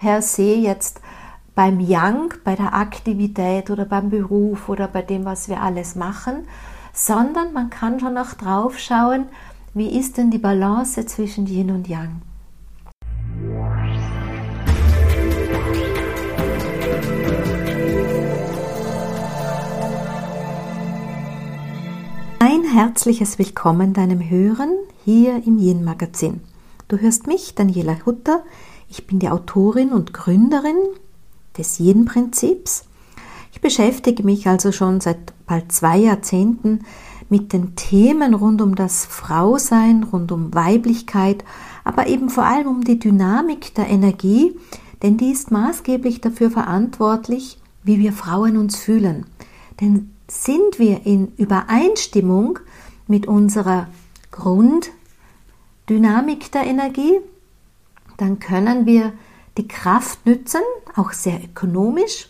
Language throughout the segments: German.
per se jetzt beim Yang, bei der Aktivität oder beim Beruf oder bei dem, was wir alles machen, sondern man kann schon auch drauf schauen, wie ist denn die Balance zwischen Yin und Yang. Ein herzliches Willkommen deinem Hören hier im Yin Magazin. Du hörst mich, Daniela Hutter. Ich bin die Autorin und Gründerin des Yin Prinzips. Ich beschäftige mich also schon seit bald zwei Jahrzehnten mit den Themen rund um das Frausein, rund um Weiblichkeit, aber eben vor allem um die Dynamik der Energie, denn die ist maßgeblich dafür verantwortlich, wie wir Frauen uns fühlen. Denn sind wir in Übereinstimmung mit unserer Grunddynamik der Energie, dann können wir die Kraft nützen, auch sehr ökonomisch.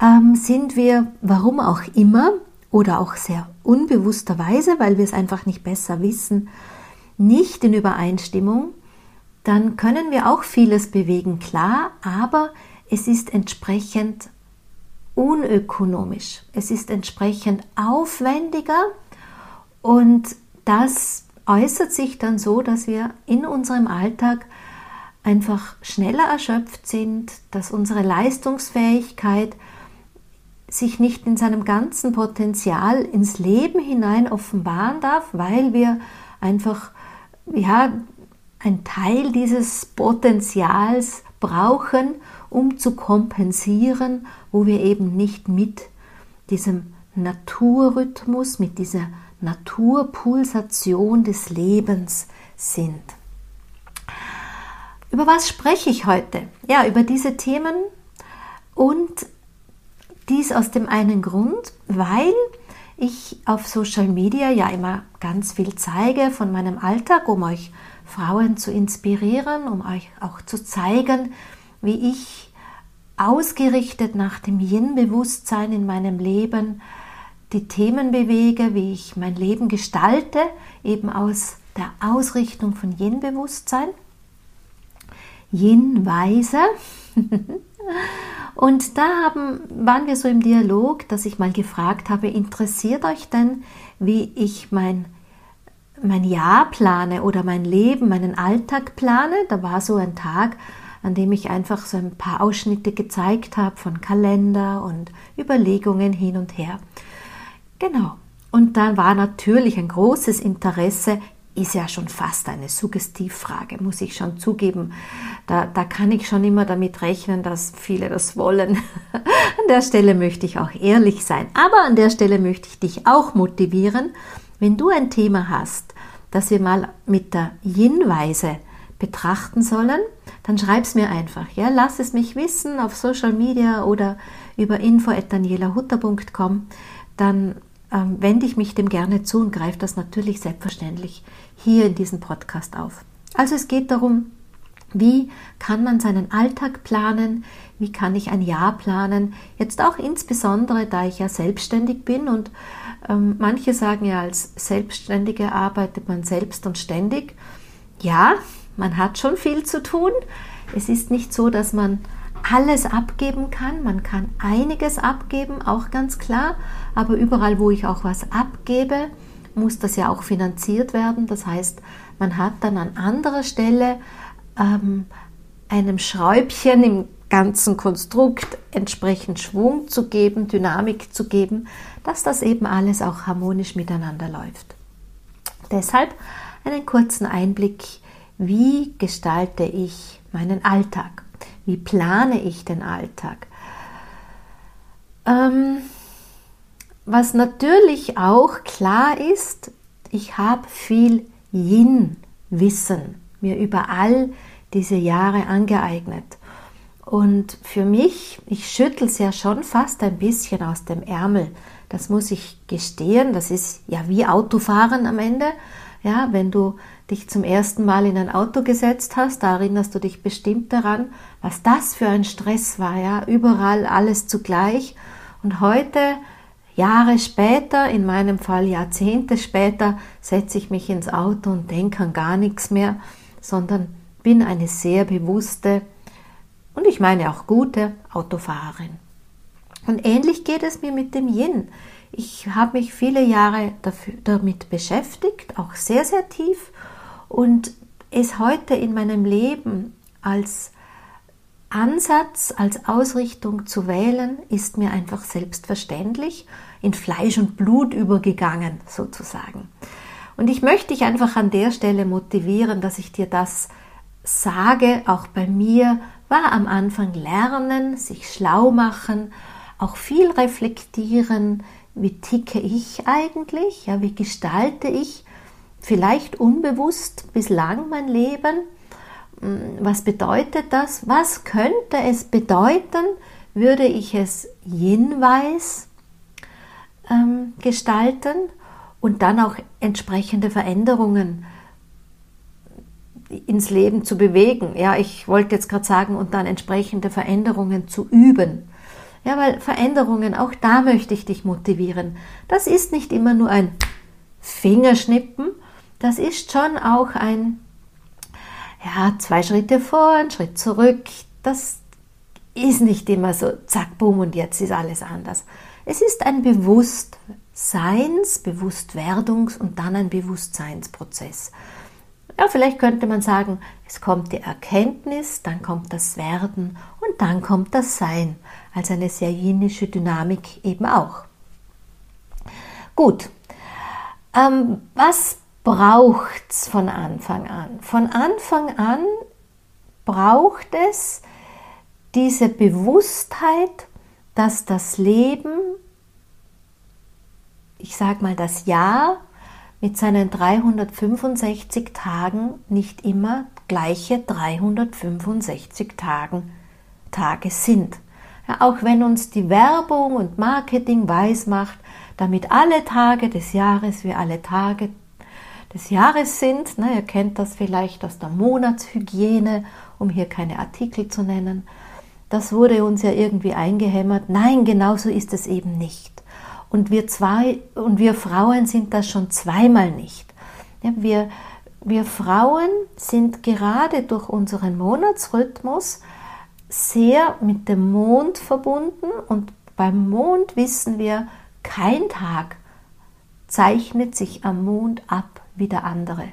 Ähm, sind wir, warum auch immer, oder auch sehr unbewussterweise, weil wir es einfach nicht besser wissen, nicht in Übereinstimmung, dann können wir auch vieles bewegen, klar, aber es ist entsprechend unökonomisch. Es ist entsprechend aufwendiger und das äußert sich dann so, dass wir in unserem Alltag einfach schneller erschöpft sind, dass unsere Leistungsfähigkeit sich nicht in seinem ganzen Potenzial ins Leben hinein offenbaren darf, weil wir einfach ja ein Teil dieses Potenzials brauchen, um zu kompensieren, wo wir eben nicht mit diesem Naturrhythmus, mit dieser Naturpulsation des Lebens sind. Über was spreche ich heute? Ja, über diese Themen und dies aus dem einen Grund, weil ich auf Social Media ja immer ganz viel zeige von meinem Alltag, um euch Frauen zu inspirieren, um euch auch zu zeigen, wie ich ausgerichtet nach dem Yin-Bewusstsein in meinem Leben die Themen bewege, wie ich mein Leben gestalte, eben aus der Ausrichtung von Yin-Bewusstsein. Yin-Weise. Und da haben, waren wir so im Dialog, dass ich mal gefragt habe, interessiert euch denn, wie ich mein, mein Jahr plane oder mein Leben, meinen Alltag plane? Da war so ein Tag, an dem ich einfach so ein paar Ausschnitte gezeigt habe von Kalender und Überlegungen hin und her. Genau. Und dann war natürlich ein großes Interesse, ist ja schon fast eine Suggestivfrage, muss ich schon zugeben. Da, da kann ich schon immer damit rechnen, dass viele das wollen. an der Stelle möchte ich auch ehrlich sein. Aber an der Stelle möchte ich dich auch motivieren, wenn du ein Thema hast, das wir mal mit der Yin-Weise betrachten sollen, dann schreib es mir einfach. Ja? Lass es mich wissen auf Social Media oder über info.danielahutter.com. Dann ähm, wende ich mich dem gerne zu und greife das natürlich selbstverständlich hier in diesem Podcast auf. Also es geht darum, wie kann man seinen Alltag planen? Wie kann ich ein Jahr planen? Jetzt auch insbesondere, da ich ja selbstständig bin und ähm, manche sagen ja, als Selbstständige arbeitet man selbst und ständig. Ja, man hat schon viel zu tun. Es ist nicht so, dass man alles abgeben kann. Man kann einiges abgeben, auch ganz klar. Aber überall, wo ich auch was abgebe, muss das ja auch finanziert werden. Das heißt, man hat dann an anderer Stelle ähm, einem Schräubchen im ganzen Konstrukt entsprechend Schwung zu geben, Dynamik zu geben, dass das eben alles auch harmonisch miteinander läuft. Deshalb einen kurzen Einblick, wie gestalte ich meinen Alltag, wie plane ich den Alltag. Ähm, was natürlich auch klar ist, ich habe viel Yin-Wissen mir über all diese Jahre angeeignet. Und für mich, ich schüttel es ja schon fast ein bisschen aus dem Ärmel. Das muss ich gestehen. Das ist ja wie Autofahren am Ende. Ja, wenn du dich zum ersten Mal in ein Auto gesetzt hast, da erinnerst du dich bestimmt daran, was das für ein Stress war. Ja, überall alles zugleich. Und heute Jahre später, in meinem Fall Jahrzehnte später, setze ich mich ins Auto und denke an gar nichts mehr, sondern bin eine sehr bewusste und ich meine auch gute Autofahrerin. Und ähnlich geht es mir mit dem Yin. Ich habe mich viele Jahre dafür, damit beschäftigt, auch sehr, sehr tief und es heute in meinem Leben als Ansatz, als Ausrichtung zu wählen, ist mir einfach selbstverständlich in Fleisch und Blut übergegangen, sozusagen. Und ich möchte dich einfach an der Stelle motivieren, dass ich dir das sage. Auch bei mir war am Anfang Lernen, sich schlau machen, auch viel reflektieren, wie ticke ich eigentlich, ja, wie gestalte ich vielleicht unbewusst bislang mein Leben was bedeutet das? Was könnte es bedeuten, würde ich es jenweis ähm, gestalten und dann auch entsprechende Veränderungen ins Leben zu bewegen? Ja, ich wollte jetzt gerade sagen, und dann entsprechende Veränderungen zu üben. Ja, weil Veränderungen, auch da möchte ich dich motivieren. Das ist nicht immer nur ein Fingerschnippen, das ist schon auch ein ja, zwei Schritte vor, ein Schritt zurück. Das ist nicht immer so, zack, boom, und jetzt ist alles anders. Es ist ein Bewusstseins-, Bewusstwerdungs- und dann ein Bewusstseinsprozess. Ja, vielleicht könnte man sagen, es kommt die Erkenntnis, dann kommt das Werden und dann kommt das Sein, als eine sehr jenische Dynamik eben auch. Gut, ähm, was braucht es von Anfang an. Von Anfang an braucht es diese Bewusstheit, dass das Leben, ich sage mal das Jahr mit seinen 365 Tagen nicht immer gleiche 365 Tagen, Tage sind. Ja, auch wenn uns die Werbung und Marketing weismacht, damit alle Tage des Jahres wie alle Tage des Jahres sind. Ne, ihr kennt das vielleicht aus der Monatshygiene, um hier keine Artikel zu nennen. Das wurde uns ja irgendwie eingehämmert. Nein, genauso ist es eben nicht. Und wir zwei und wir Frauen sind das schon zweimal nicht. Ja, wir, wir Frauen sind gerade durch unseren Monatsrhythmus sehr mit dem Mond verbunden und beim Mond wissen wir, kein Tag zeichnet sich am Mond ab wie der andere.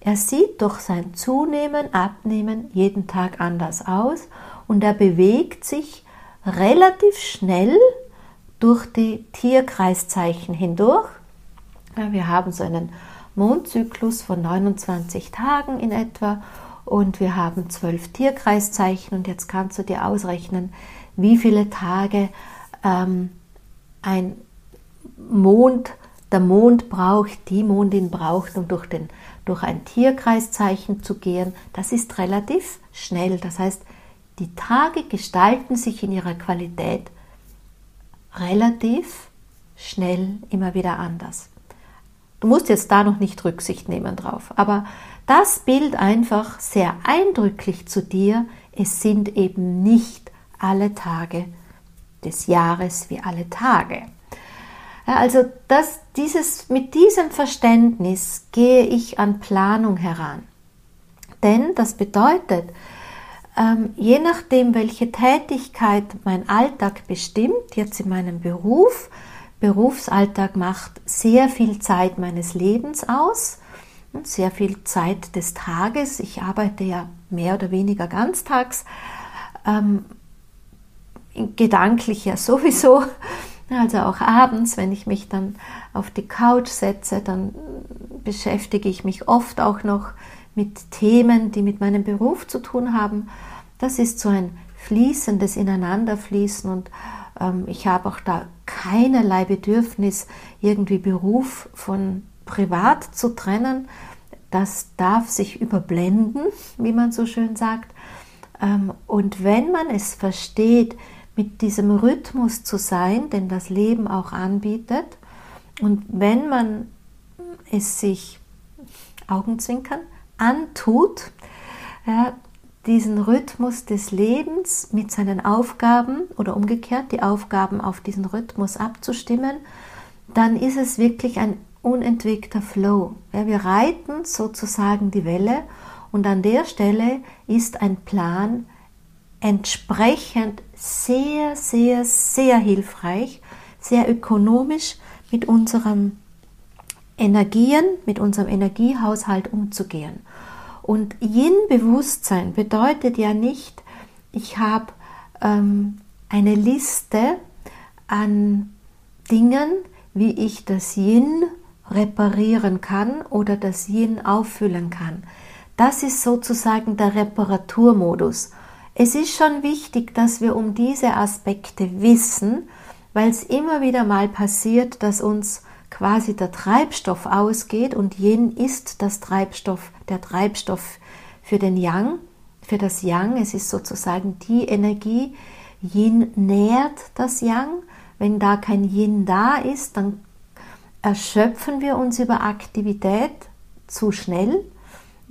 Er sieht durch sein Zunehmen, Abnehmen jeden Tag anders aus und er bewegt sich relativ schnell durch die Tierkreiszeichen hindurch. Wir haben so einen Mondzyklus von 29 Tagen in etwa und wir haben zwölf Tierkreiszeichen und jetzt kannst du dir ausrechnen, wie viele Tage ähm, ein Mond der Mond braucht, die Mondin braucht, um durch, den, durch ein Tierkreiszeichen zu gehen, das ist relativ schnell. Das heißt, die Tage gestalten sich in ihrer Qualität relativ schnell immer wieder anders. Du musst jetzt da noch nicht Rücksicht nehmen drauf, aber das Bild einfach sehr eindrücklich zu dir, es sind eben nicht alle Tage des Jahres wie alle Tage. Also das, dieses, mit diesem Verständnis gehe ich an Planung heran. Denn das bedeutet, ähm, je nachdem, welche Tätigkeit mein Alltag bestimmt, jetzt in meinem Beruf, Berufsalltag macht sehr viel Zeit meines Lebens aus, sehr viel Zeit des Tages. Ich arbeite ja mehr oder weniger ganztags, ähm, gedanklich ja sowieso. Also auch abends, wenn ich mich dann auf die Couch setze, dann beschäftige ich mich oft auch noch mit Themen, die mit meinem Beruf zu tun haben. Das ist so ein fließendes Ineinanderfließen und ähm, ich habe auch da keinerlei Bedürfnis, irgendwie Beruf von Privat zu trennen. Das darf sich überblenden, wie man so schön sagt. Ähm, und wenn man es versteht, mit diesem Rhythmus zu sein, den das Leben auch anbietet. Und wenn man es sich Augenzwinkern antut, ja, diesen Rhythmus des Lebens mit seinen Aufgaben oder umgekehrt die Aufgaben auf diesen Rhythmus abzustimmen, dann ist es wirklich ein unentwegter Flow. Ja, wir reiten sozusagen die Welle und an der Stelle ist ein Plan entsprechend sehr, sehr, sehr hilfreich, sehr ökonomisch mit unseren Energien, mit unserem Energiehaushalt umzugehen. Und Yin-Bewusstsein bedeutet ja nicht, ich habe ähm, eine Liste an Dingen, wie ich das Yin reparieren kann oder das Yin auffüllen kann. Das ist sozusagen der Reparaturmodus. Es ist schon wichtig, dass wir um diese Aspekte wissen, weil es immer wieder mal passiert, dass uns quasi der Treibstoff ausgeht und Yin ist das Treibstoff, der Treibstoff für den Yang, für das Yang. Es ist sozusagen die Energie. Yin nährt das Yang. Wenn da kein Yin da ist, dann erschöpfen wir uns über Aktivität zu schnell.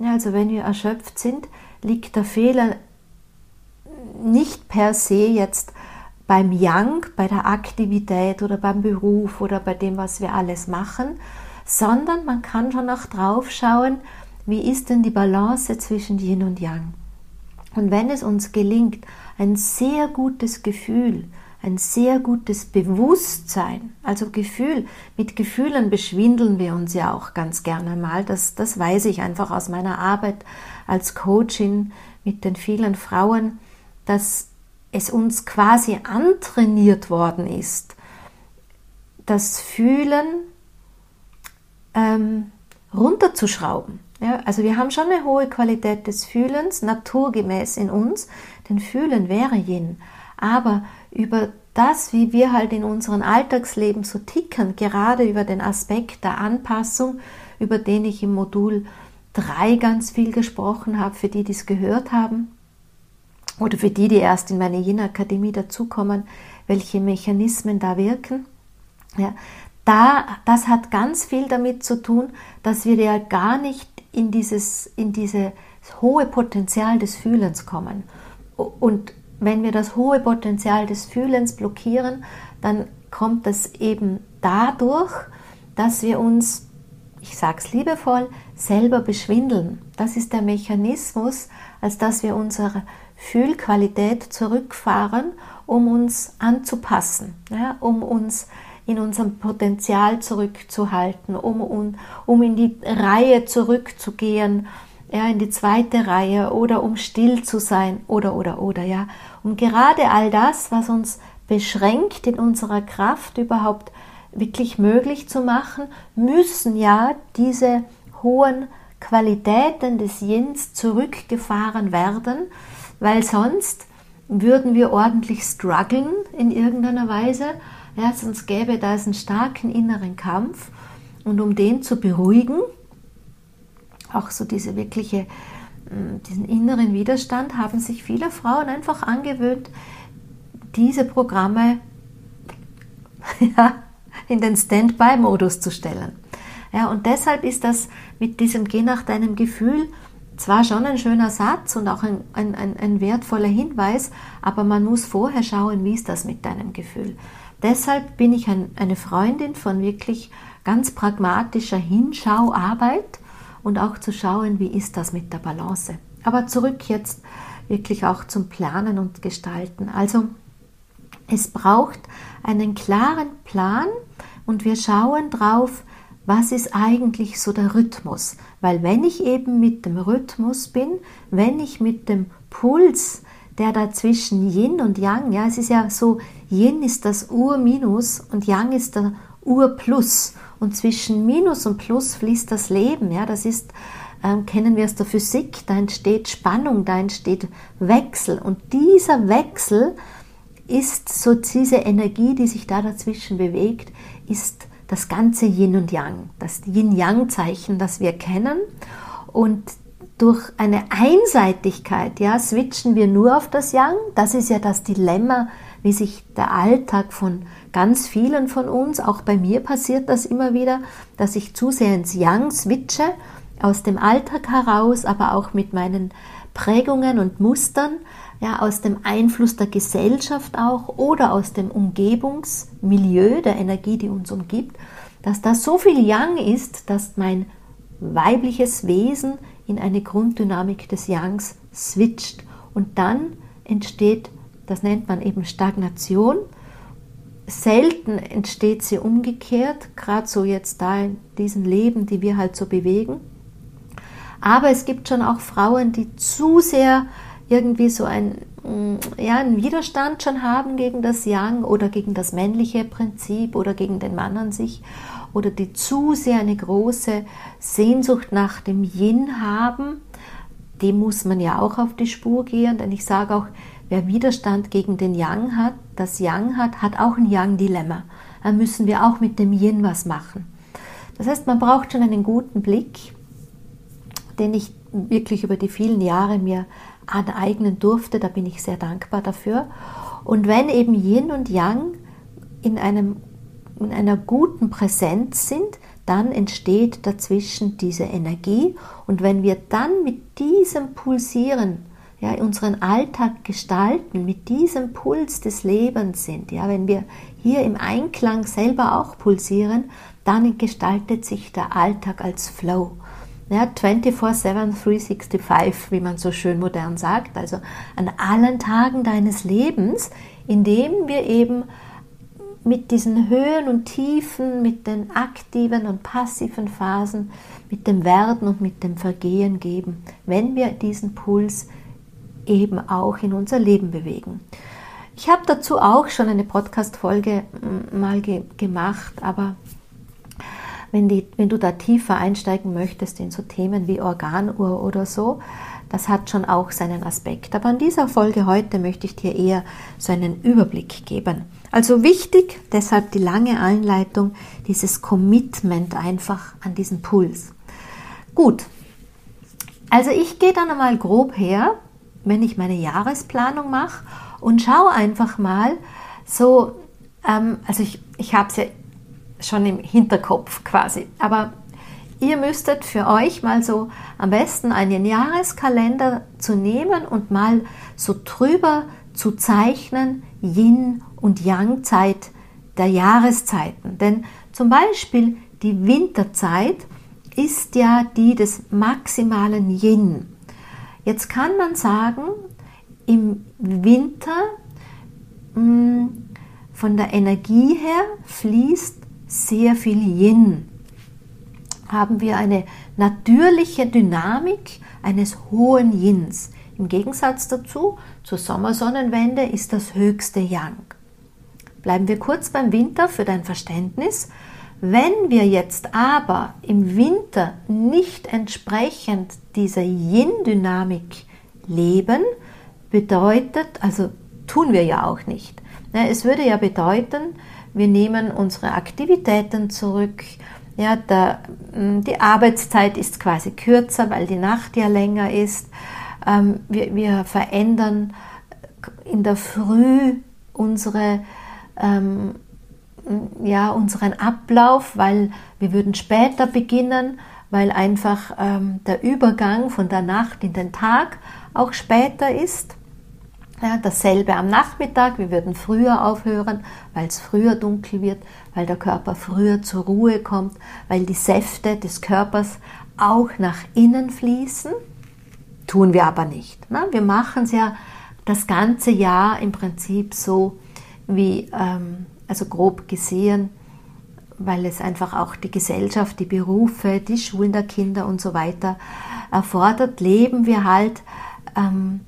Also wenn wir erschöpft sind, liegt der Fehler nicht per se jetzt beim Yang, bei der Aktivität oder beim Beruf oder bei dem, was wir alles machen, sondern man kann schon auch drauf schauen, wie ist denn die Balance zwischen Yin und Yang. Und wenn es uns gelingt, ein sehr gutes Gefühl, ein sehr gutes Bewusstsein, also Gefühl, mit Gefühlen beschwindeln wir uns ja auch ganz gerne mal, das, das weiß ich einfach aus meiner Arbeit als Coachin mit den vielen Frauen, dass es uns quasi antrainiert worden ist, das Fühlen ähm, runterzuschrauben. Ja, also wir haben schon eine hohe Qualität des Fühlens, naturgemäß in uns, denn Fühlen wäre Yin. Aber über das, wie wir halt in unserem Alltagsleben so ticken, gerade über den Aspekt der Anpassung, über den ich im Modul 3 ganz viel gesprochen habe, für die, die es gehört haben, oder für die, die erst in meine Yin-Akademie dazukommen, welche Mechanismen da wirken. Ja, da, das hat ganz viel damit zu tun, dass wir ja gar nicht in dieses, in dieses hohe Potenzial des Fühlens kommen. Und wenn wir das hohe Potenzial des Fühlens blockieren, dann kommt es eben dadurch, dass wir uns, ich sage es liebevoll, selber beschwindeln. Das ist der Mechanismus, als dass wir unsere Fühlqualität zurückfahren, um uns anzupassen, ja, um uns in unserem Potenzial zurückzuhalten, um, um, um in die Reihe zurückzugehen, ja, in die zweite Reihe oder um still zu sein oder oder oder ja. Um gerade all das, was uns beschränkt in unserer Kraft überhaupt wirklich möglich zu machen, müssen ja diese hohen Qualitäten des Yins zurückgefahren werden, weil sonst würden wir ordentlich strugglen in irgendeiner Weise. Ja, sonst gäbe da einen starken inneren Kampf. Und um den zu beruhigen, auch so diese wirkliche, mm, diesen inneren Widerstand, haben sich viele Frauen einfach angewöhnt, diese Programme ja, in den Standby-Modus zu stellen. Ja, und deshalb ist das mit diesem Geh nach deinem Gefühl zwar schon ein schöner Satz und auch ein, ein, ein, ein wertvoller Hinweis, aber man muss vorher schauen, wie ist das mit deinem Gefühl. Deshalb bin ich ein, eine Freundin von wirklich ganz pragmatischer Hinschauarbeit und auch zu schauen, wie ist das mit der Balance. Aber zurück jetzt wirklich auch zum Planen und Gestalten. Also es braucht einen klaren Plan und wir schauen drauf, was ist eigentlich so der Rhythmus? Weil wenn ich eben mit dem Rhythmus bin, wenn ich mit dem Puls, der da zwischen Yin und Yang, ja, es ist ja so, Yin ist das Ur-Minus und Yang ist der Ur-Plus. Und zwischen Minus und Plus fließt das Leben, ja, das ist, ähm, kennen wir aus der Physik, da entsteht Spannung, da entsteht Wechsel. Und dieser Wechsel ist so diese Energie, die sich da dazwischen bewegt, ist das ganze Yin und Yang, das Yin-Yang-Zeichen, das wir kennen. Und durch eine Einseitigkeit, ja, switchen wir nur auf das Yang. Das ist ja das Dilemma, wie sich der Alltag von ganz vielen von uns, auch bei mir passiert das immer wieder, dass ich zu sehr ins Yang switche, aus dem Alltag heraus, aber auch mit meinen Prägungen und Mustern, ja, aus dem Einfluss der Gesellschaft auch oder aus dem Umgebungsmilieu, der Energie, die uns umgibt, dass da so viel Yang ist, dass mein weibliches Wesen in eine Grunddynamik des Yangs switcht und dann entsteht, das nennt man eben Stagnation. Selten entsteht sie umgekehrt, gerade so jetzt da in diesen Leben, die wir halt so bewegen. Aber es gibt schon auch Frauen, die zu sehr irgendwie so ein, mm, ja, einen Widerstand schon haben gegen das Yang oder gegen das männliche Prinzip oder gegen den Mann an sich oder die zu sehr eine große Sehnsucht nach dem Yin haben, dem muss man ja auch auf die Spur gehen, denn ich sage auch, wer Widerstand gegen den Yang hat, das Yang hat, hat auch ein Yang-Dilemma. Da müssen wir auch mit dem Yin was machen. Das heißt, man braucht schon einen guten Blick, den ich wirklich über die vielen Jahre mir aneignen durfte. Da bin ich sehr dankbar dafür. Und wenn eben Yin und Yang in, einem, in einer guten Präsenz sind, dann entsteht dazwischen diese Energie. Und wenn wir dann mit diesem Pulsieren, ja, unseren Alltag gestalten, mit diesem Puls des Lebens sind, ja, wenn wir hier im Einklang selber auch pulsieren, dann gestaltet sich der Alltag als Flow ja, 24-7, 365, wie man so schön modern sagt, also an allen Tagen deines Lebens, indem wir eben mit diesen Höhen und Tiefen, mit den aktiven und passiven Phasen, mit dem Werden und mit dem Vergehen geben, wenn wir diesen Puls eben auch in unser Leben bewegen. Ich habe dazu auch schon eine Podcast-Folge mal ge gemacht, aber wenn, die, wenn du da tiefer einsteigen möchtest in so Themen wie Organuhr oder so, das hat schon auch seinen Aspekt. Aber in dieser Folge heute möchte ich dir eher so einen Überblick geben. Also wichtig, deshalb die lange Einleitung, dieses Commitment einfach an diesen Puls. Gut, also ich gehe dann einmal grob her, wenn ich meine Jahresplanung mache und schaue einfach mal so, ähm, also ich, ich habe es ja schon im Hinterkopf quasi. Aber ihr müsstet für euch mal so am besten einen Jahreskalender zu nehmen und mal so drüber zu zeichnen, Yin und Yang Zeit der Jahreszeiten. Denn zum Beispiel die Winterzeit ist ja die des maximalen Yin. Jetzt kann man sagen, im Winter mh, hm, von der Energie her fließt sehr viel Yin. Haben wir eine natürliche Dynamik eines hohen Yins. Im Gegensatz dazu, zur Sommersonnenwende ist das höchste Yang. Bleiben wir kurz beim Winter für dein Verständnis. Wenn wir jetzt aber im Winter nicht entsprechend dieser Yin-Dynamik leben, bedeutet, also tun wir ja auch nicht. Es würde ja bedeuten, wir nehmen unsere Aktivitäten zurück. Ja, der, mm, die Arbeitszeit ist quasi kürzer, weil die Nacht ja länger ist. Ähm, wir, wir verändern in der Früh unsere, ähm, ja, unseren Ablauf, weil wir würden später beginnen, weil einfach ähm, der Übergang von der Nacht in den Tag auch später ist. Ja, dasselbe am Nachmittag, wir würden früher aufhören, weil es früher dunkel wird, weil der Körper früher zur Ruhe kommt, weil die Säfte des Körpers auch nach innen fließen. Tun wir aber nicht. Ne? Wir machen es ja das ganze Jahr im Prinzip so, wie, ähm, also grob gesehen, weil es einfach auch die Gesellschaft, die Berufe, die Schulen der Kinder und so weiter erfordert, leben wir halt ähm,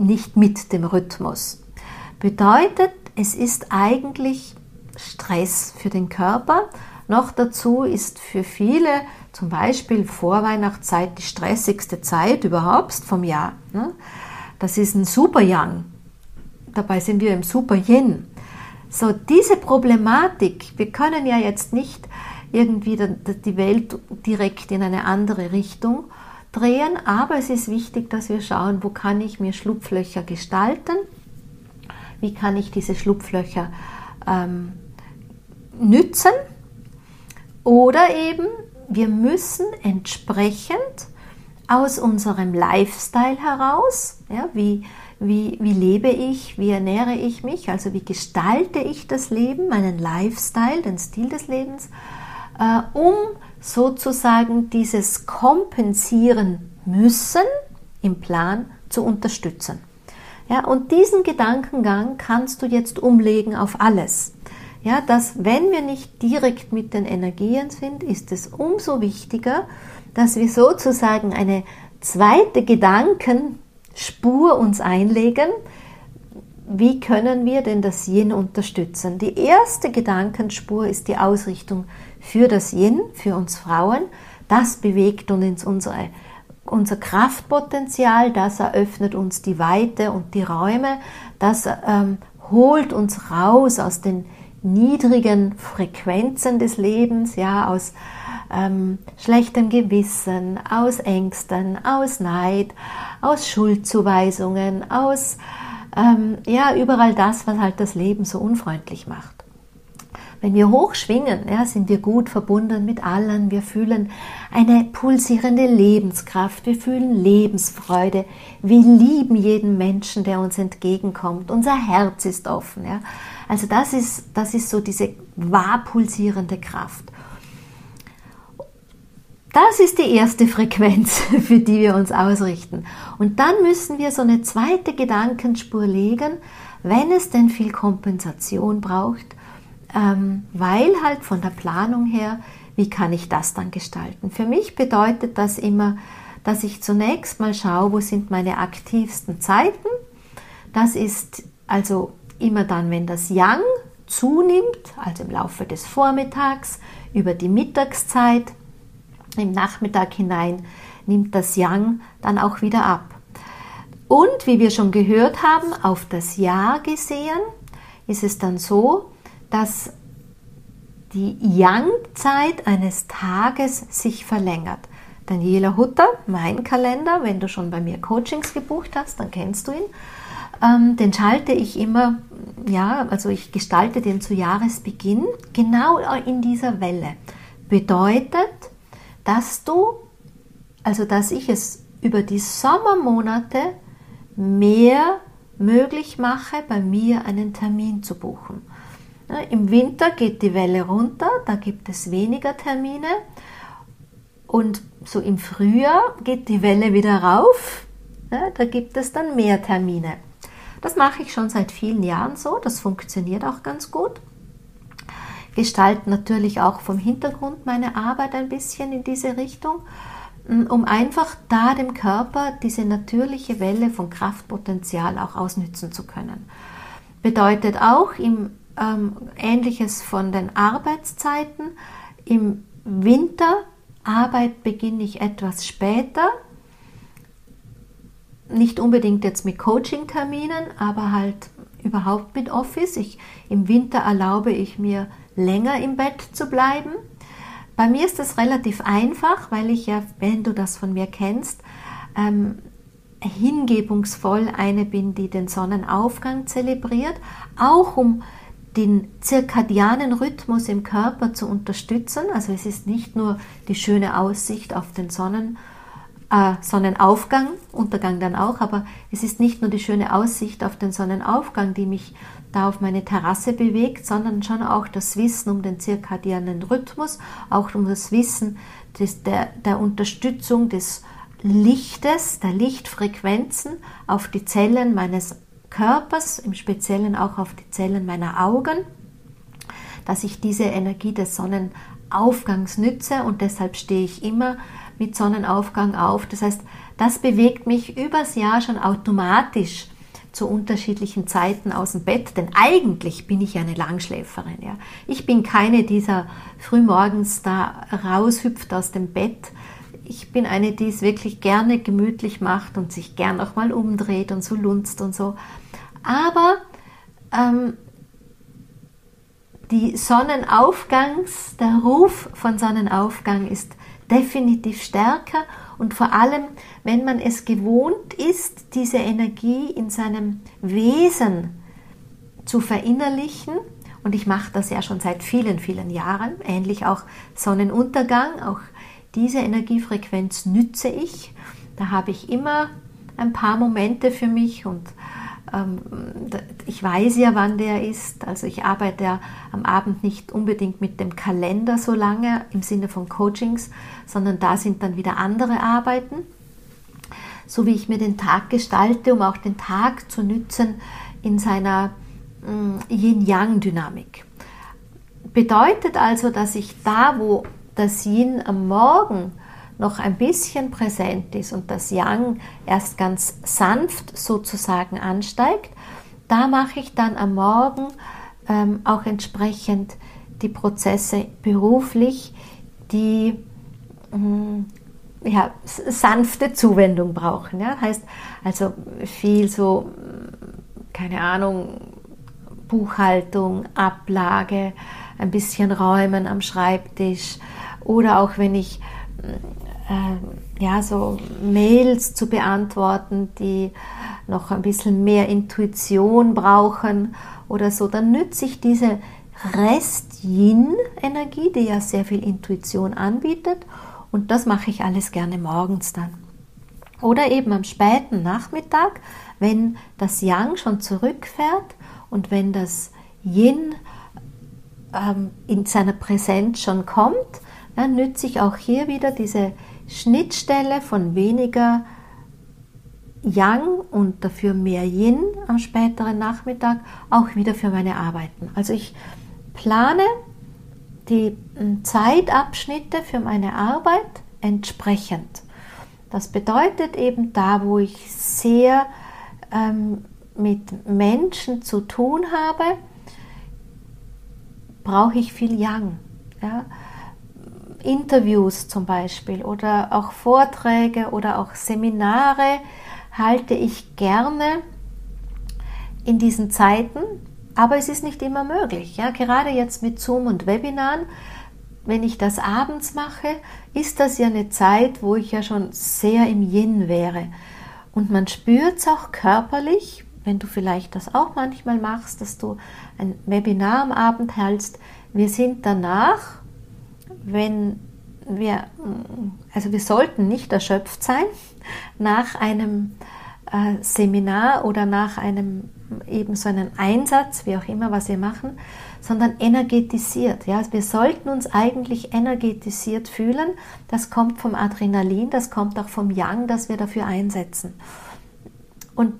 nicht mit dem Rhythmus. Bedeutet, es ist eigentlich Stress für den Körper. Noch dazu ist für viele zum Beispiel Vorweihnachtszeit die stressigste Zeit überhaupt vom Jahr. Ne? Das ist ein Super Yang. Dabei sind wir im Super Yin. So, diese Problematik, wir können ja jetzt nicht irgendwie die Welt direkt in eine andere Richtung drehen, aber es ist wichtig, dass wir schauen, wo kann ich mir Schlupflöcher gestalten, wie kann ich diese Schlupflöcher ähm, nützen? Oder eben wir müssen entsprechend aus unserem Lifestyle heraus, ja, wie, wie, wie lebe ich, wie ernähre ich mich, also wie gestalte ich das Leben, meinen Lifestyle, den Stil des Lebens, äh, um sozusagen dieses Kompensieren müssen im Plan zu unterstützen. Ja, und diesen Gedankengang kannst du jetzt umlegen auf alles. Ja, dass wenn wir nicht direkt mit den Energien sind, ist es umso wichtiger, dass wir sozusagen eine zweite Gedankenspur uns einlegen. Wie können wir denn das Yin unterstützen? Die erste Gedankenspur ist die Ausrichtung für das Yin, für uns Frauen. Das bewegt uns unsere unser Kraftpotenzial, das eröffnet uns die Weite und die Räume, das ähm, holt uns raus aus den niedrigen Frequenzen des Lebens, ja, aus ähm, schlechtem Gewissen, aus Ängsten, aus Neid, aus Schuldzuweisungen, aus ähm, ja, überall das, was halt das Leben so unfreundlich macht. Wenn wir hoch schwingen, ja, sind wir gut verbunden mit allen. Wir fühlen eine pulsierende Lebenskraft. Wir fühlen Lebensfreude. Wir lieben jeden Menschen, der uns entgegenkommt. Unser Herz ist offen. Ja. Also das ist, das ist so diese wahr pulsierende Kraft. Das ist die erste Frequenz, für die wir uns ausrichten. Und dann müssen wir so eine zweite Gedankenspur legen, wenn es denn viel Kompensation braucht, ähm, weil halt von der Planung her, wie kann ich das dann gestalten? Für mich bedeutet das immer, dass ich zunächst mal schaue, wo sind meine aktivsten Zeiten. Das ist also immer dann, wenn das Yang zunimmt, also im Laufe des Vormittags, über die Mittagszeit, im Nachmittag hinein nimmt das Yang dann auch wieder ab. Und wie wir schon gehört haben, auf das Jahr gesehen, ist es dann so, dass die Yang-Zeit eines Tages sich verlängert. Daniela Hutter, mein Kalender, wenn du schon bei mir Coachings gebucht hast, dann kennst du ihn. Ähm, den schalte ich immer, ja, also ich gestalte den zu Jahresbeginn genau in dieser Welle. Bedeutet, dass du, also dass ich es über die Sommermonate mehr möglich mache, bei mir einen Termin zu buchen. Im Winter geht die Welle runter, da gibt es weniger Termine. Und so im Frühjahr geht die Welle wieder rauf, da gibt es dann mehr Termine. Das mache ich schon seit vielen Jahren so, das funktioniert auch ganz gut. Gestalte natürlich auch vom Hintergrund meine Arbeit ein bisschen in diese Richtung, um einfach da dem Körper diese natürliche Welle von Kraftpotenzial auch ausnützen zu können. Bedeutet auch im ähm, ähnliches von den Arbeitszeiten. Im Winter Arbeit beginne ich etwas später, nicht unbedingt jetzt mit Coaching-Terminen, aber halt überhaupt mit Office. Ich, Im Winter erlaube ich mir länger im Bett zu bleiben. Bei mir ist das relativ einfach, weil ich ja, wenn du das von mir kennst, ähm, hingebungsvoll eine bin, die den Sonnenaufgang zelebriert, auch um den zirkadianen Rhythmus im Körper zu unterstützen. Also es ist nicht nur die schöne Aussicht auf den Sonnen, äh, Sonnenaufgang, Untergang dann auch, aber es ist nicht nur die schöne Aussicht auf den Sonnenaufgang, die mich da auf meine Terrasse bewegt, sondern schon auch das Wissen um den zirkadianen Rhythmus, auch um das Wissen des, der, der Unterstützung des Lichtes, der Lichtfrequenzen auf die Zellen meines Körpers, im Speziellen auch auf die Zellen meiner Augen, dass ich diese Energie des Sonnenaufgangs nütze und deshalb stehe ich immer mit Sonnenaufgang auf. Das heißt, das bewegt mich übers Jahr schon automatisch zu unterschiedlichen Zeiten aus dem Bett, denn eigentlich bin ich eine Langschläferin. Ja. Ich bin keine dieser frühmorgens da raushüpft aus dem Bett. Ich bin eine, die es wirklich gerne gemütlich macht und sich gern auch mal umdreht und so lunzt und so. Aber ähm, die Sonnenaufgangs, der Ruf von Sonnenaufgang ist definitiv stärker und vor allem, wenn man es gewohnt ist, diese Energie in seinem Wesen zu verinnerlichen, und ich mache das ja schon seit vielen, vielen Jahren, ähnlich auch Sonnenuntergang, auch diese Energiefrequenz nütze ich. Da habe ich immer ein paar Momente für mich und ich weiß ja, wann der ist. Also ich arbeite ja am Abend nicht unbedingt mit dem Kalender so lange im Sinne von Coachings, sondern da sind dann wieder andere Arbeiten. so wie ich mir den Tag gestalte, um auch den Tag zu nützen in seiner mm, Yin-Yang-Dynamik. Bedeutet also, dass ich da, wo das Yin am Morgen noch ein bisschen präsent ist und das Yang erst ganz sanft sozusagen ansteigt, da mache ich dann am Morgen ähm, auch entsprechend die Prozesse beruflich, die ähm, ja, sanfte Zuwendung brauchen. Ja? Heißt also viel so, keine Ahnung, Buchhaltung, Ablage, ein bisschen räumen am Schreibtisch oder auch wenn ich äh, ja so Mails zu beantworten, die noch ein bisschen mehr Intuition brauchen oder so, dann nütze ich diese Rest-Yin-Energie, die ja sehr viel Intuition anbietet und das mache ich alles gerne morgens dann. Oder eben am späten Nachmittag, wenn das Yang schon zurückfährt und wenn das Yin ähm, in seiner Präsenz schon kommt, dann nütze ich auch hier wieder diese Schnittstelle von weniger Yang und dafür mehr Yin am späteren Nachmittag auch wieder für meine Arbeiten. Also ich plane die hm, Zeitabschnitte für meine Arbeit entsprechend. Das bedeutet eben da, wo ich sehr ähm, mit Menschen zu tun habe, brauche ich viel Yang. Ja? Interviews zum Beispiel oder auch Vorträge oder auch Seminare halte ich gerne in diesen Zeiten, aber es ist nicht immer möglich. Ja? Gerade jetzt mit Zoom und Webinaren, wenn ich das abends mache, ist das ja eine Zeit, wo ich ja schon sehr im Yin wäre. Und man spürt es auch körperlich, wenn du vielleicht das auch manchmal machst, dass du ein Webinar am Abend hältst. Wir sind danach, wenn wir, also wir sollten nicht erschöpft sein nach einem äh, Seminar oder nach einem eben so einen Einsatz, wie auch immer, was wir machen, sondern energetisiert. Ja? Also wir sollten uns eigentlich energetisiert fühlen. Das kommt vom Adrenalin, das kommt auch vom Yang, das wir dafür einsetzen. Und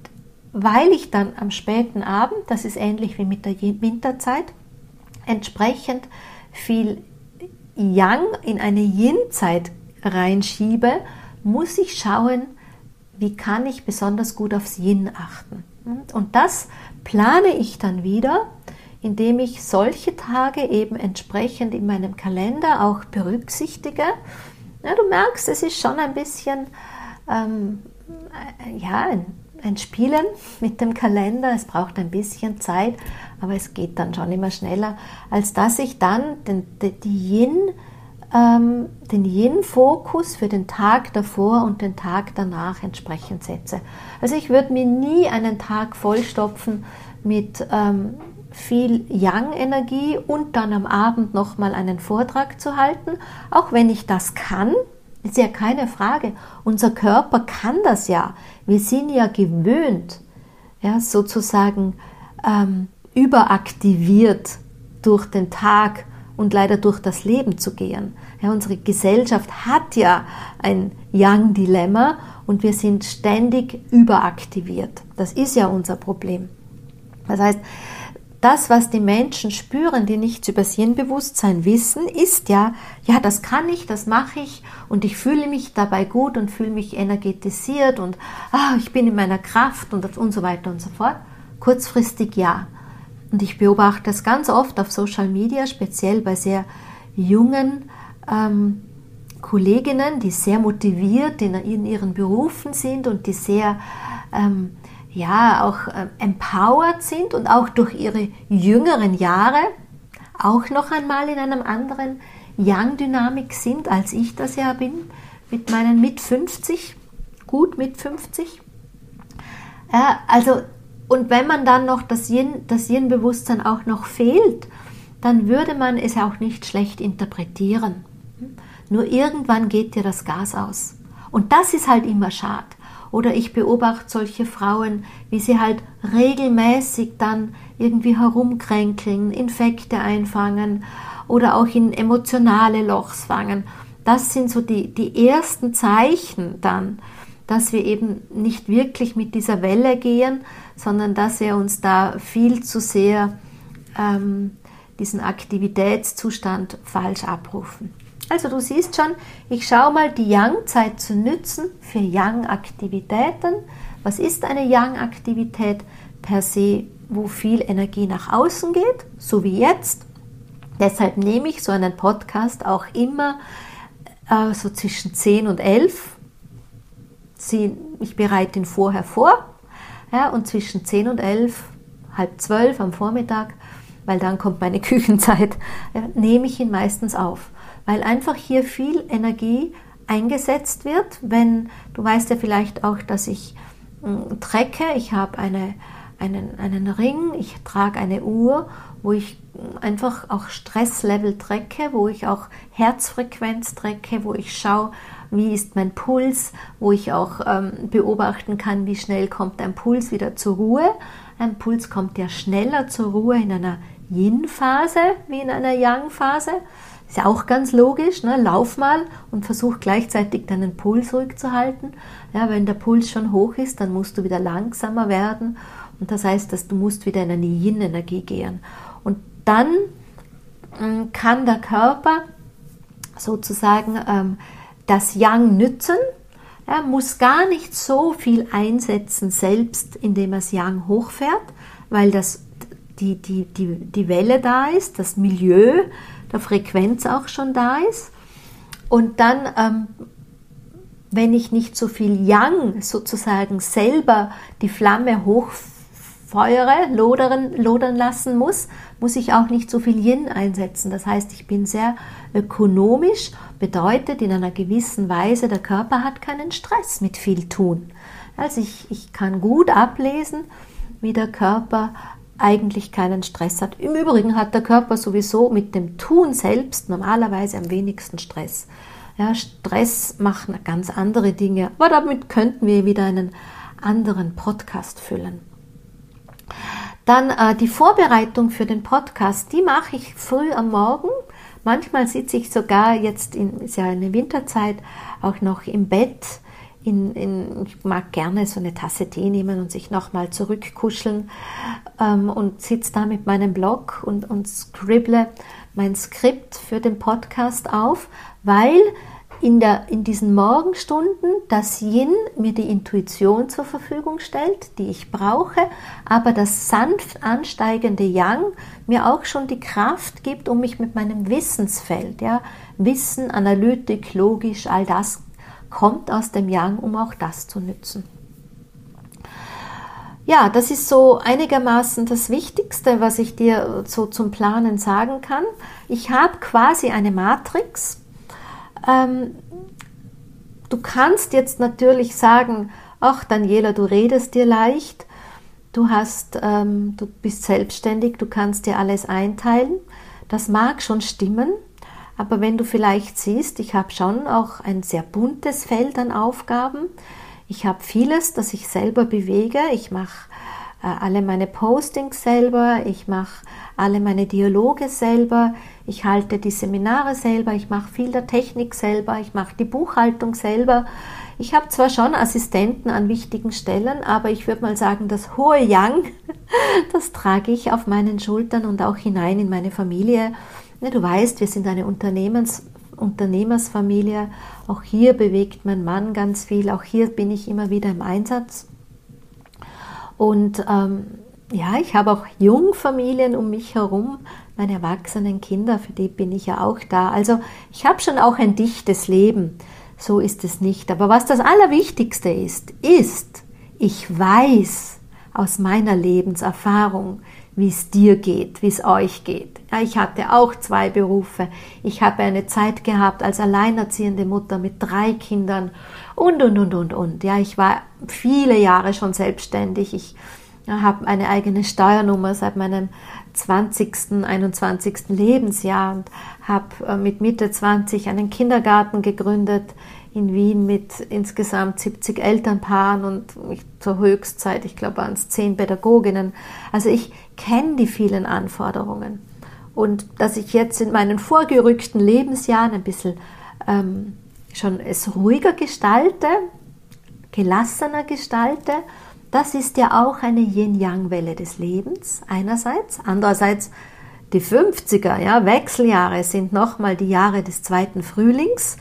weil ich dann am späten Abend, das ist ähnlich wie mit der Winterzeit, entsprechend viel Yang in eine Yin-Zeit reinschiebe, muss ich schauen, wie kann ich besonders gut aufs Yin achten. Und das plane ich dann wieder, indem ich solche Tage eben entsprechend in meinem Kalender auch berücksichtige. Ja, du merkst, es ist schon ein bisschen ähm, ja, ein, ein Spielen mit dem Kalender. Es braucht ein bisschen Zeit, aber es geht dann schon immer schneller, als dass ich dann den, die Yin, ähm, den Yin-Fokus für den Tag davor und den Tag danach entsprechend setze. Also ich würde mir nie einen Tag vollstopfen mit ähm, viel Yang-Energie und dann am Abend nochmal einen Vortrag zu halten, auch wenn ich das kann, ist ja keine Frage. Unser Körper kann das ja. Wir sind ja gewöhnt, ja, sozusagen ähm, überaktiviert durch den Tag und leider durch das Leben zu gehen. Ja, unsere Gesellschaft hat ja ein Yang-Dilemma und wir sind ständig überaktiviert. Das ist ja unser Problem. Das heißt, das, was die Menschen spüren, die nichts über das Yin-Bewusstsein wissen, ist ja, ja, das kann ich, das mache ich und ich fühle mich dabei gut und fühle mich energetisiert und ah, ich bin in meiner Kraft und, und so weiter und so fort. Kurzfristig ja. Und ich beobachte das ganz oft auf Social Media, speziell bei sehr jungen ähm, Kolleginnen, die sehr motiviert in, in, ihren Berufen sind und die sehr ähm, ja auch äh, empowered sind und auch durch ihre jüngeren Jahre auch noch einmal in einem anderen Yang-Dynamik sind, als ich das ja bin, mit meinen mit 50, gut mit 50. Äh, also, und wenn man dann noch das Yin, das Yin-Bewusstsein auch noch fehlt, dann würde man es auch nicht schlecht interpretieren. Nur irgendwann geht dir das Gas aus. Und das ist halt immer schade. Oder ich beobachte solche Frauen, wie sie halt regelmäßig dann irgendwie herumkränkeln, Infekte einfangen oder auch in emotionale Lochs fangen. Das sind so die, die ersten Zeichen dann, dass wir eben nicht wirklich mit dieser Welle gehen, sondern dass wir uns da viel zu sehr ähm, diesen Aktivitätszustand falsch abrufen. Also du siehst schon, ich schaue mal die Yang-Zeit zu nützen für Yang-Aktivitäten. Was ist eine Yang-Aktivität per se, wo viel Energie nach außen geht, so wie jetzt? Deshalb nehme ich so einen Podcast auch immer äh, so zwischen 10 und 11. Ich bereite ihn vorher vor ja, und zwischen 10 und 11, halb 12 am Vormittag, weil dann kommt meine Küchenzeit, ja, nehme ich ihn meistens auf weil einfach hier viel Energie eingesetzt wird. Wenn du weißt ja vielleicht auch, dass ich äh, trecke, ich habe eine, einen, einen Ring, ich trage eine Uhr, wo ich einfach auch Stresslevel trecke, wo ich auch Herzfrequenz trecke, wo ich schaue, wie ist mein Puls, wo ich auch ähm, beobachten kann, wie schnell kommt ein Puls wieder zur Ruhe. Ein Puls kommt ja schneller zur Ruhe in einer Yin-Phase wie in einer Yang-Phase. Ist ja auch ganz logisch, ne? lauf mal und versuch gleichzeitig deinen Puls ruhig zu halten. Ja, wenn der Puls schon hoch ist, dann musst du wieder langsamer werden und das heißt, dass du musst wieder in eine Yin-Energie gehen. Und dann ähm, kann der Körper sozusagen ähm, das Yang nützen. Er muss gar nicht so viel einsetzen selbst, indem er das Yang hochfährt, weil das, die, die, die, die Welle da ist, das Milieu, der Frequenz auch schon da ist. Und dann, ähm, wenn ich nicht so viel Yang sozusagen selber die Flamme hochfeuere, lodern, lodern lassen muss, muss ich auch nicht so viel Yin einsetzen. Das heißt, ich bin sehr ökonomisch, bedeutet in einer gewissen Weise, der Körper hat keinen Stress mit viel tun. Also ich, ich kann gut ablesen, wie der Körper eigentlich keinen Stress hat. Im Übrigen hat der Körper sowieso mit dem Tun selbst normalerweise am wenigsten Stress. Ja, Stress machen ganz andere Dinge, aber damit könnten wir wieder einen anderen Podcast füllen. Dann äh, die Vorbereitung für den Podcast, die mache ich früh am Morgen. Manchmal sitze ich sogar jetzt in, ist ja eine Winterzeit, auch noch im Bett in, in, ich mag gerne so eine Tasse Tee nehmen und sich nochmal zurückkuscheln ähm, und sitze da mit meinem Blog und, und scribble mein Skript für den Podcast auf, weil in, der, in diesen Morgenstunden das Yin mir die Intuition zur Verfügung stellt, die ich brauche, aber das sanft ansteigende Yang mir auch schon die Kraft gibt, um mich mit meinem Wissensfeld, ja, Wissen, Analytik, logisch, all das kommt aus dem Yang, um auch das zu nützen. Ja, das ist so einigermaßen das Wichtigste, was ich dir so zum Planen sagen kann. Ich habe quasi eine Matrix. Ähm, du kannst jetzt natürlich sagen, ach Daniela, du redest dir leicht, du hast, ähm, du bist selbstständig, du kannst dir alles einteilen. Das mag schon stimmen, aber wenn du vielleicht siehst, ich habe schon auch ein sehr buntes Feld an Aufgaben. Ich habe vieles, das ich selber bewege. Ich mache äh, alle meine Postings selber, ich mache alle meine Dialoge selber, ich halte die Seminare selber, ich mache viel der Technik selber, ich mache die Buchhaltung selber. Ich habe zwar schon Assistenten an wichtigen Stellen, aber ich würde mal sagen, das hohe Yang, das trage ich auf meinen Schultern und auch hinein in meine Familie. Ja, du weißt, wir sind eine Unternehmens Unternehmersfamilie. Auch hier bewegt mein Mann ganz viel. Auch hier bin ich immer wieder im Einsatz. Und ähm, ja, ich habe auch Jungfamilien um mich herum, meine erwachsenen Kinder, für die bin ich ja auch da. Also ich habe schon auch ein dichtes Leben. So ist es nicht. Aber was das Allerwichtigste ist, ist, ich weiß aus meiner Lebenserfahrung, wie es dir geht, wie es euch geht. Ja, ich hatte auch zwei Berufe. Ich habe eine Zeit gehabt als alleinerziehende Mutter mit drei Kindern und, und, und, und, und. Ja, ich war viele Jahre schon selbstständig. Ich habe eine eigene Steuernummer seit meinem 20., 21. Lebensjahr und habe äh, mit Mitte 20 einen Kindergarten gegründet in Wien mit insgesamt 70 Elternpaaren und zur Höchstzeit, ich glaube, waren es zehn Pädagoginnen. Also ich kenne die vielen Anforderungen. Und dass ich jetzt in meinen vorgerückten Lebensjahren ein bisschen ähm, schon es ruhiger gestalte, gelassener gestalte. Das ist ja auch eine Yin-Yang-Welle des Lebens einerseits, andererseits die 50er, ja, Wechseljahre sind nochmal die Jahre des zweiten Frühlings.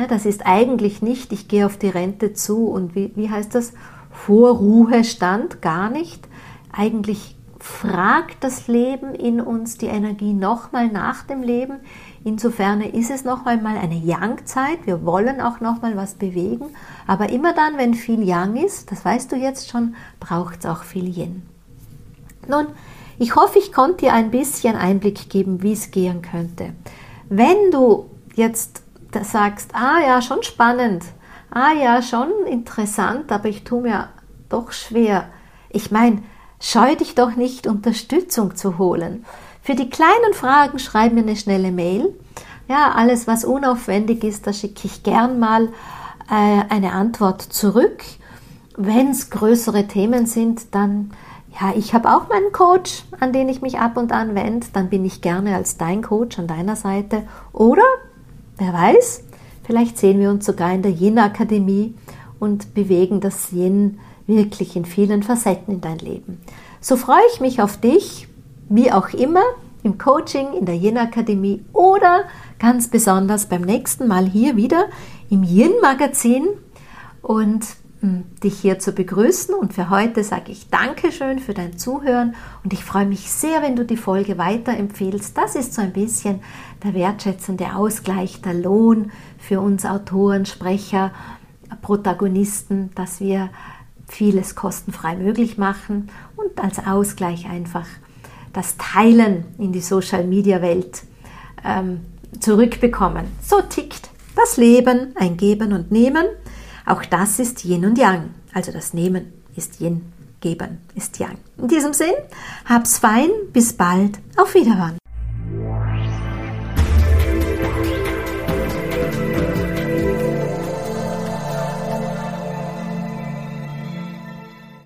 Ja, das ist eigentlich nicht, ich gehe auf die Rente zu und wie, wie heißt das? Vorruhestand, gar nicht. Eigentlich fragt das Leben in uns die Energie nochmal nach dem Leben. Insofern ist es noch einmal eine Yang-Zeit. Wir wollen auch noch mal was bewegen. Aber immer dann, wenn viel Yang ist, das weißt du jetzt schon, braucht es auch viel Yin. Nun, ich hoffe, ich konnte dir ein bisschen Einblick geben, wie es gehen könnte. Wenn du jetzt sagst, ah ja, schon spannend, ah ja, schon interessant, aber ich tue mir doch schwer. Ich meine, scheu dich doch nicht, Unterstützung zu holen. Für die kleinen Fragen schreib mir eine schnelle Mail. Ja, alles, was unaufwendig ist, da schicke ich gern mal äh, eine Antwort zurück. Wenn es größere Themen sind, dann, ja, ich habe auch meinen Coach, an den ich mich ab und an wende. Dann bin ich gerne als dein Coach an deiner Seite. Oder, wer weiß, vielleicht sehen wir uns sogar in der Yin-Akademie und bewegen das Yin wirklich in vielen Facetten in dein Leben. So freue ich mich auf dich, wie auch immer, im Coaching, in der Yin-Akademie oder ganz besonders beim nächsten Mal hier wieder im Yin-Magazin und hm, dich hier zu begrüßen. Und für heute sage ich Dankeschön für dein Zuhören und ich freue mich sehr, wenn du die Folge weiterempfehlst. Das ist so ein bisschen der wertschätzende Ausgleich, der Lohn für uns Autoren, Sprecher, Protagonisten, dass wir vieles kostenfrei möglich machen und als Ausgleich einfach das Teilen in die Social-Media-Welt ähm, zurückbekommen. So tickt das Leben, ein Geben und Nehmen. Auch das ist Yin und Yang. Also das Nehmen ist Yin, Geben ist Yang. In diesem Sinn, hab's fein, bis bald, auf Wiederhören.